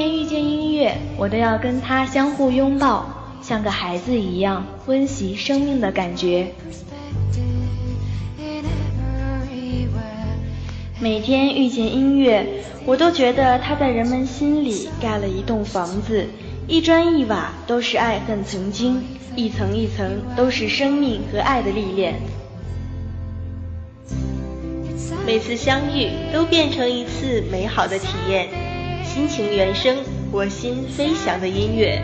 天遇见音乐，我都要跟它相互拥抱，像个孩子一样温习生命的感觉。每天遇见音乐，我都觉得它在人们心里盖了一栋房子，一砖一瓦都是爱恨曾经，一层一层都是生命和爱的历练。每次相遇都变成一次美好的体验，心情原声，我心飞翔的音乐。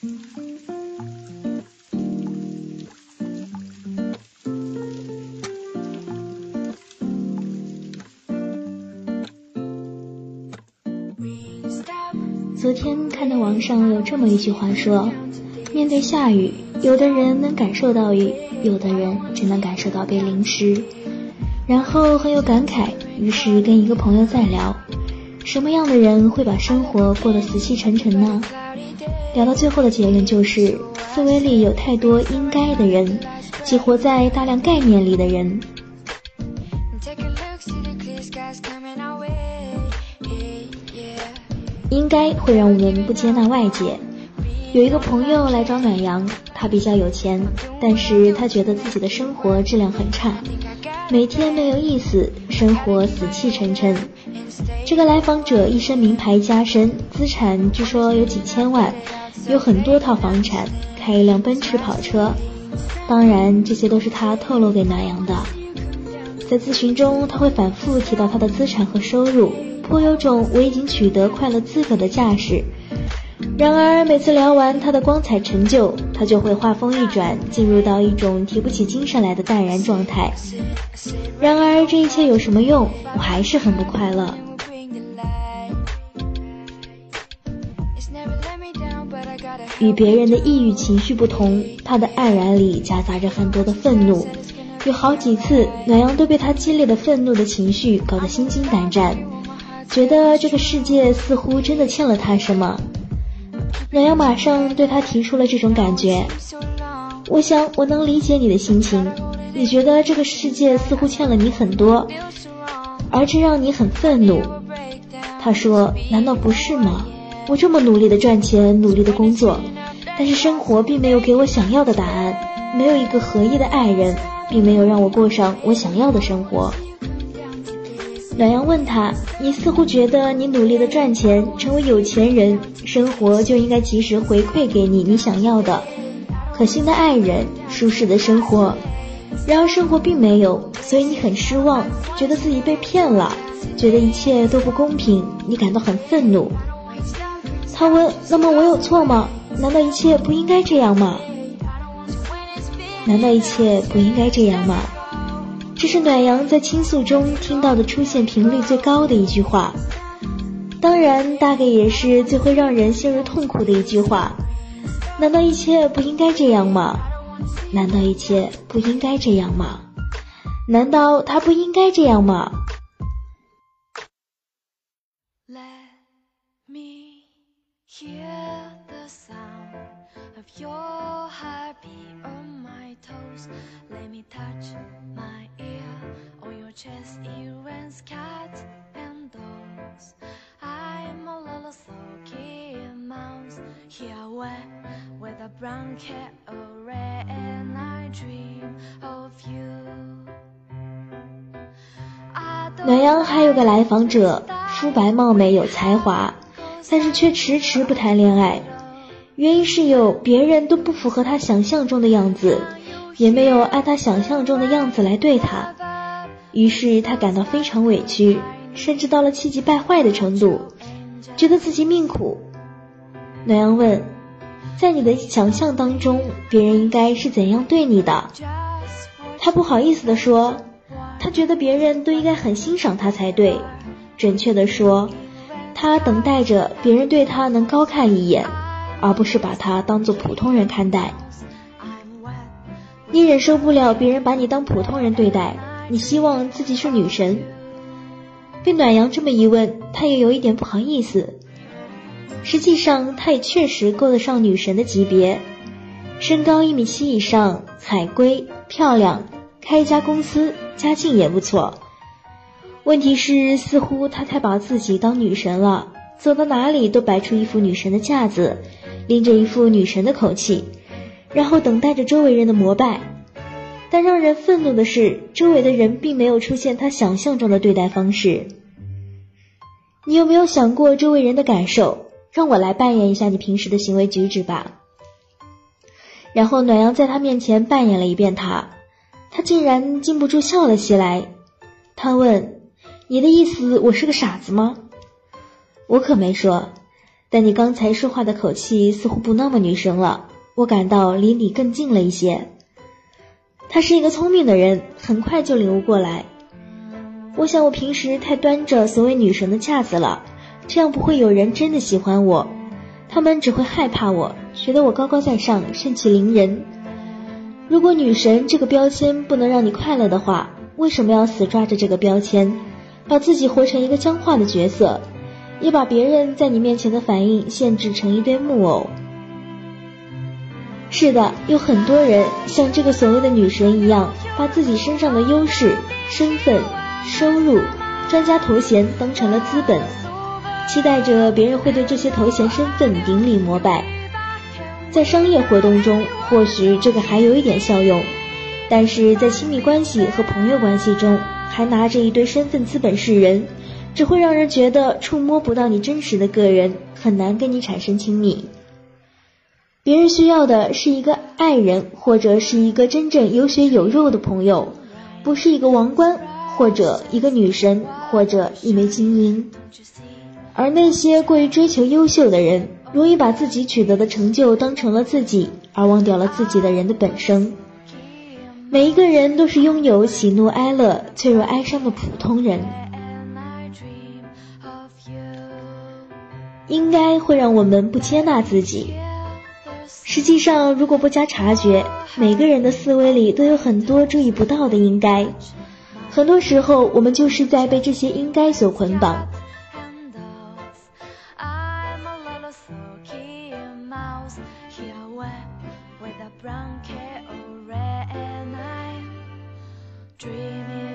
昨天看到网上有这么一句话说：面对下雨，有的人能感受到雨，有的人只能感受到被淋湿。然后很有感慨，于是跟一个朋友在聊，什么样的人会把生活过得死气沉沉呢？聊到最后的结论就是，思维里有太多应该的人，即活在大量概念里的人。应该会让我们不接纳外界。有一个朋友来找暖阳，他比较有钱，但是他觉得自己的生活质量很差，每天没有意思，生活死气沉沉。这个来访者一身名牌加身，资产据说有几千万，有很多套房产，开一辆奔驰跑车。当然，这些都是他透露给南阳的。在咨询中，他会反复提到他的资产和收入。颇有种我已经取得快乐资格的架势，然而每次聊完他的光彩成就，他就会话锋一转，进入到一种提不起精神来的淡然状态。然而这一切有什么用？我还是很不快乐。与别人的抑郁情绪不同，他的黯然里夹杂着很多的愤怒。有好几次，暖阳都被他激烈的愤怒的情绪搞得心惊胆战。觉得这个世界似乎真的欠了他什么，暖阳马上对他提出了这种感觉。我想我能理解你的心情，你觉得这个世界似乎欠了你很多，而这让你很愤怒。他说：“难道不是吗？我这么努力的赚钱，努力的工作，但是生活并没有给我想要的答案，没有一个合意的爱人，并没有让我过上我想要的生活。”暖阳问他：“你似乎觉得你努力的赚钱，成为有钱人，生活就应该及时回馈给你你想要的可心的爱人、舒适的生活。然而生活并没有，所以你很失望，觉得自己被骗了，觉得一切都不公平，你感到很愤怒。”他问：“那么我有错吗？难道一切不应该这样吗？难道一切不应该这样吗？”这是暖阳在倾诉中听到的出现频率最高的一句话，当然，大概也是最会让人陷入痛苦的一句话。难道一切不应该这样吗？难道一切不应该这样吗？难道他不应该这样吗？暖阳还有个来访者，肤白貌美有才华，但是却迟迟不谈恋爱。原因是有别人都不符合他想象中的样子，也没有按他想象中的样子来对他，于是他感到非常委屈，甚至到了气急败坏的程度，觉得自己命苦。暖阳问：“在你的想象当中，别人应该是怎样对你的？”他不好意思地说：“他觉得别人都应该很欣赏他才对，准确地说，他等待着别人对他能高看一眼。”而不是把他当做普通人看待。你忍受不了别人把你当普通人对待，你希望自己是女神。被暖阳这么一问，他也有一点不好意思。实际上，他也确实够得上女神的级别，身高一米七以上，海归，漂亮，开一家公司，家境也不错。问题是，似乎他太把自己当女神了，走到哪里都摆出一副女神的架子，拎着一副女神的口气。然后等待着周围人的膜拜，但让人愤怒的是，周围的人并没有出现他想象中的对待方式。你有没有想过周围人的感受？让我来扮演一下你平时的行为举止吧。然后暖阳在他面前扮演了一遍他，他竟然禁不住笑了起来。他问：“你的意思我是个傻子吗？”我可没说，但你刚才说话的口气似乎不那么女生了。我感到离你更近了一些。他是一个聪明的人，很快就领悟过来。我想我平时太端着所谓女神的架子了，这样不会有人真的喜欢我，他们只会害怕我，觉得我高高在上，盛气凌人。如果女神这个标签不能让你快乐的话，为什么要死抓着这个标签，把自己活成一个僵化的角色，也把别人在你面前的反应限制成一堆木偶？是的，有很多人像这个所谓的女神一样，把自己身上的优势、身份、收入、专家头衔当成了资本，期待着别人会对这些头衔、身份顶礼膜拜。在商业活动中，或许这个还有一点效用，但是在亲密关系和朋友关系中，还拿着一堆身份资本示人，只会让人觉得触摸不到你真实的个人，很难跟你产生亲密。别人需要的是一个爱人，或者是一个真正有血有肉的朋友，不是一个王冠，或者一个女神，或者一枚金银。而那些过于追求优秀的人，容易把自己取得的成就当成了自己，而忘掉了自己的人的本身。每一个人都是拥有喜怒哀乐、脆弱哀伤的普通人，应该会让我们不接纳自己。实际上，如果不加察觉，每个人的思维里都有很多注意不到的应该。很多时候，我们就是在被这些应该所捆绑。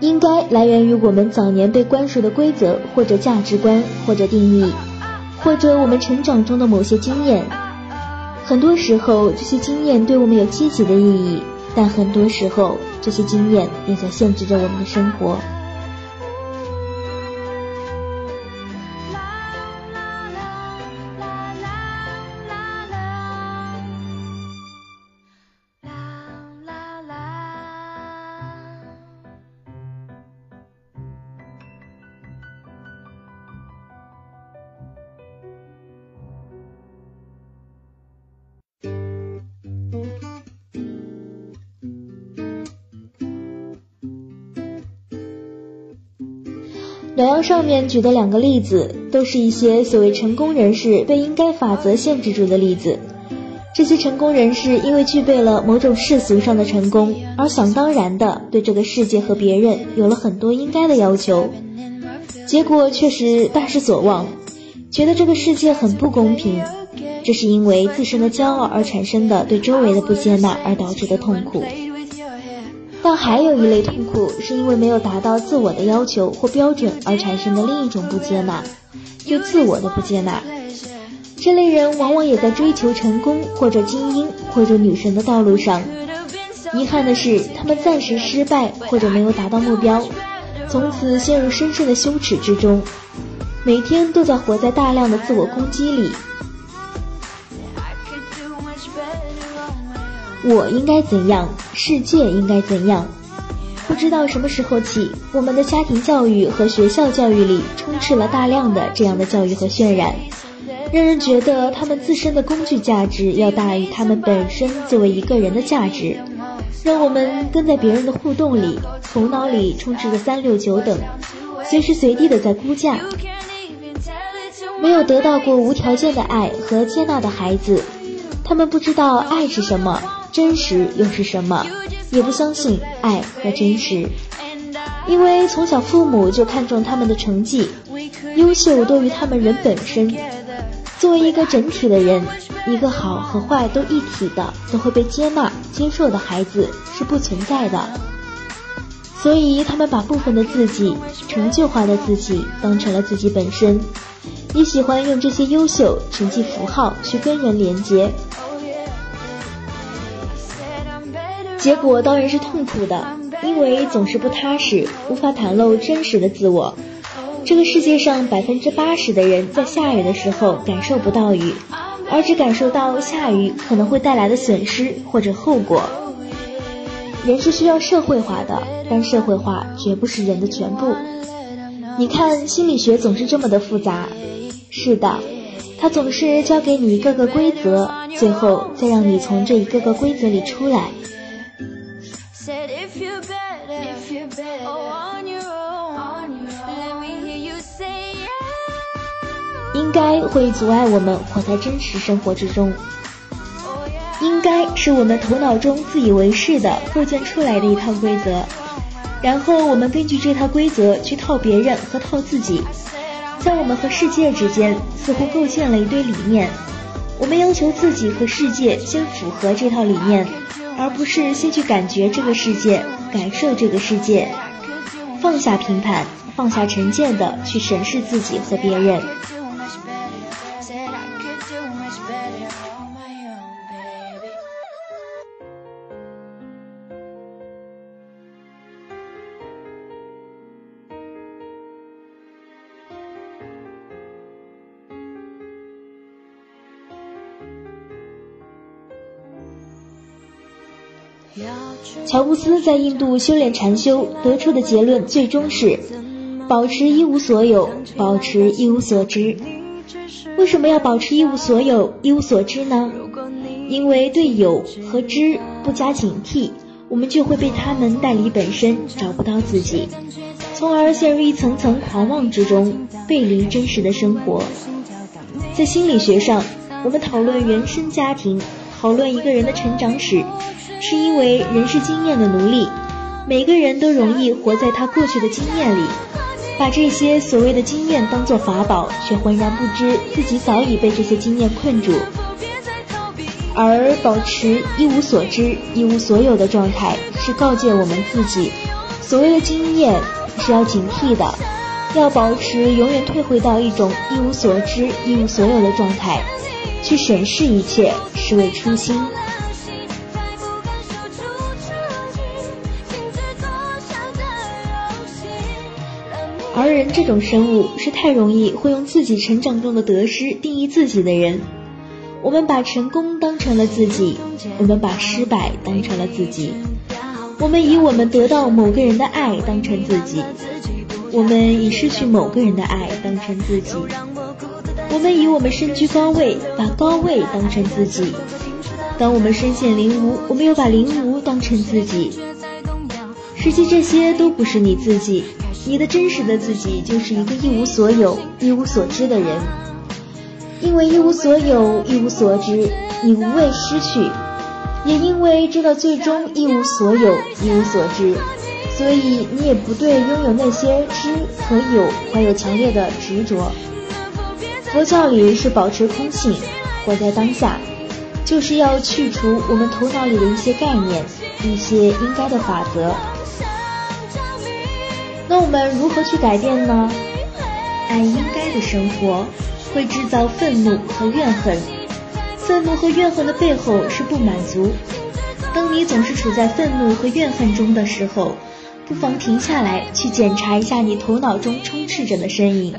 应该来源于我们早年被灌输的规则，或者价值观，或者定义，或者我们成长中的某些经验。很多时候，这些经验对我们有积极的意义，但很多时候，这些经验也在限制着我们的生活。暖阳上面举的两个例子，都是一些所谓成功人士被应该法则限制住的例子。这些成功人士因为具备了某种世俗上的成功，而想当然的对这个世界和别人有了很多应该的要求，结果却是大失所望，觉得这个世界很不公平。这是因为自身的骄傲而产生的对周围的不接纳而导致的痛苦。但还有一类痛苦，是因为没有达到自我的要求或标准而产生的另一种不接纳，对自我的不接纳。这类人往往也在追求成功或者精英或者女神的道路上。遗憾的是，他们暂时失败或者没有达到目标，从此陷入深深的羞耻之中，每天都在活在大量的自我攻击里。我应该怎样？世界应该怎样？不知道什么时候起，我们的家庭教育和学校教育里充斥了大量的这样的教育和渲染，让人觉得他们自身的工具价值要大于他们本身作为一个人的价值，让我们跟在别人的互动里，头脑里充斥着三六九等，随时随地的在估价。没有得到过无条件的爱和接纳的孩子，他们不知道爱是什么，真实又是什么，也不相信爱和真实。因为从小父母就看重他们的成绩，优秀多于他们人本身。作为一个整体的人，一个好和坏都一体的，都会被接纳接受的孩子是不存在的。所以他们把部分的自己、成就化的自己当成了自己本身，也喜欢用这些优秀成绩符号去跟人连接，结果当然是痛苦的。因为总是不踏实，无法袒露真实的自我。这个世界上百分之八十的人在下雨的时候感受不到雨，而只感受到下雨可能会带来的损失或者后果。人是需要社会化的，但社会化绝不是人的全部。你看，心理学总是这么的复杂。是的，它总是教给你一个个规则，最后再让你从这一个个规则里出来。应该会阻碍我们活在真实生活之中。应该是我们头脑中自以为是的构建出来的一套规则，然后我们根据这套规则去套别人和套自己，在我们和世界之间似乎构建了一堆理念，我们要求自己和世界先符合这套理念，而不是先去感觉这个世界，感受这个世界，放下评判，放下成见的去审视自己和别人。乔布斯在印度修炼禅修得出的结论，最终是保持一无所有，保持一无所知。为什么要保持一无所有、一无所知呢？因为对有和知不加警惕，我们就会被他们带离本身，找不到自己，从而陷入一层层狂妄之中，背离真实的生活。在心理学上，我们讨论原生家庭，讨论一个人的成长史。是因为人是经验的奴隶，每个人都容易活在他过去的经验里，把这些所谓的经验当作法宝，却浑然不知自己早已被这些经验困住。而保持一无所知、一无所有的状态，是告诫我们自己，所谓的经验是要警惕的，要保持永远退回到一种一无所知、一无所有的状态，去审视一切，是为初心。而人这种生物是太容易会用自己成长中的得失定义自己的人。我们把成功当成了自己，我们把失败当成了自己，我们以我们得到某个人的爱当成自己，我们以失去某个人的爱当成自己，我们以我们身居高位把高位当成自己。当我们身陷囹圄，我们又把囹圄当成自己。实际这些都不是你自己。你的真实的自己就是一个一无所有、一无所知的人，因为一无所有、一无所知，你无畏失去，也因为知道最终一无所有、一无所知，所以你也不对拥有那些知和有怀有强烈的执着。佛教里是保持空性，活在当下，就是要去除我们头脑里的一些概念、一些应该的法则。那我们如何去改变呢？按应该的生活，会制造愤怒和怨恨。愤怒和怨恨的背后是不满足。当你总是处在愤怒和怨恨中的时候，不妨停下来，去检查一下你头脑中充斥着的身影，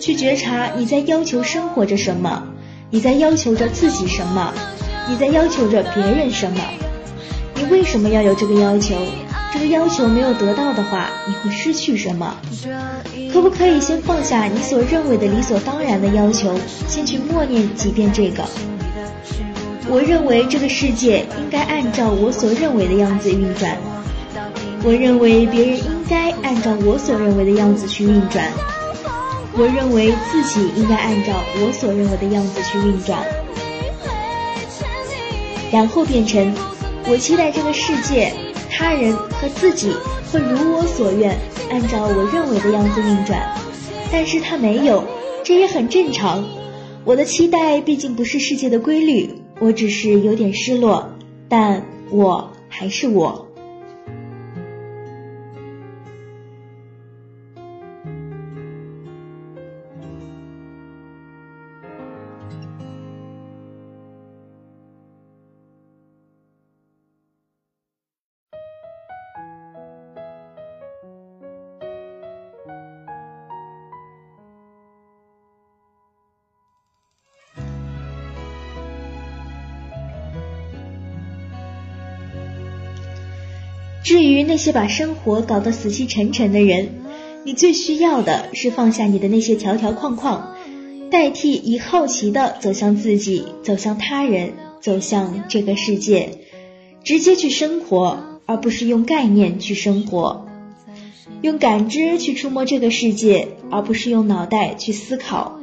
去觉察你在要求生活着什么，你在要求着自己什么，你在要求着别人什么，你为什么要有这个要求？这个要求没有得到的话，你会失去什么？可不可以先放下你所认为的理所当然的要求，先去默念几遍这个？我认为这个世界应该按照我所认为的样子运转。我认为别人应该按照我所认为的样子去运转。我认为自己应该按照我所认为的样子去运转，然后变成我期待这个世界、他人和自己会如我所愿，按照我认为的样子运转。但是他没有，这也很正常。我的期待毕竟不是世界的规律，我只是有点失落，但我还是我。些把生活搞得死气沉沉的人，你最需要的是放下你的那些条条框框，代替以好奇的走向自己，走向他人，走向这个世界，直接去生活，而不是用概念去生活，用感知去触摸这个世界，而不是用脑袋去思考。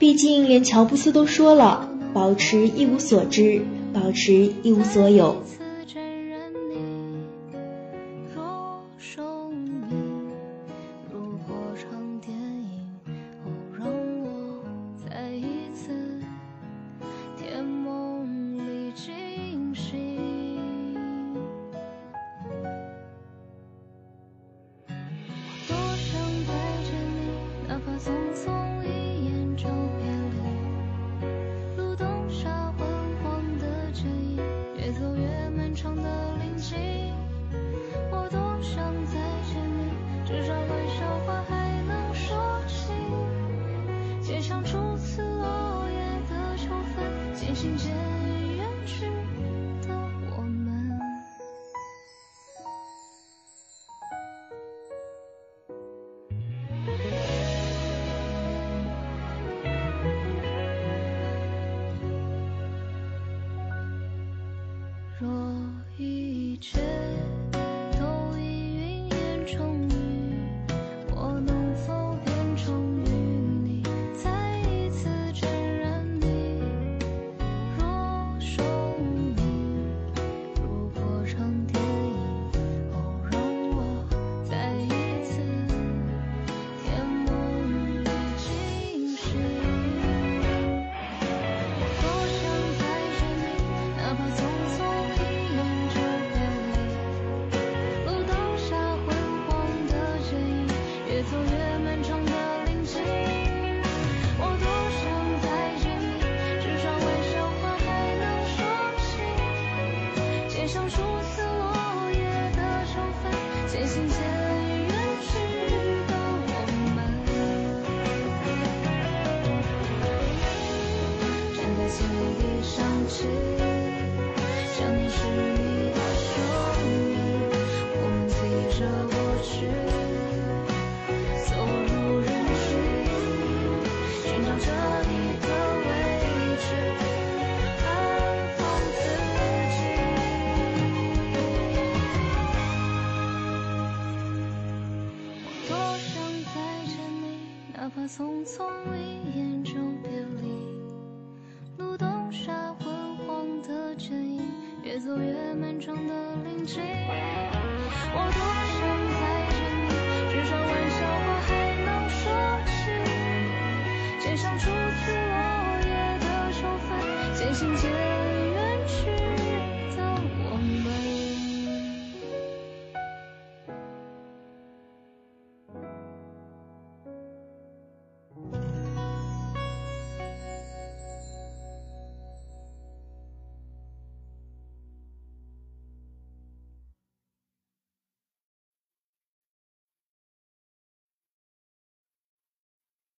毕竟，连乔布斯都说了：“保持一无所知，保持一无所有。”渐行渐。匆心。我多想再见你，至少玩笑话还能说起。肩上初次落叶的秋分，渐行渐。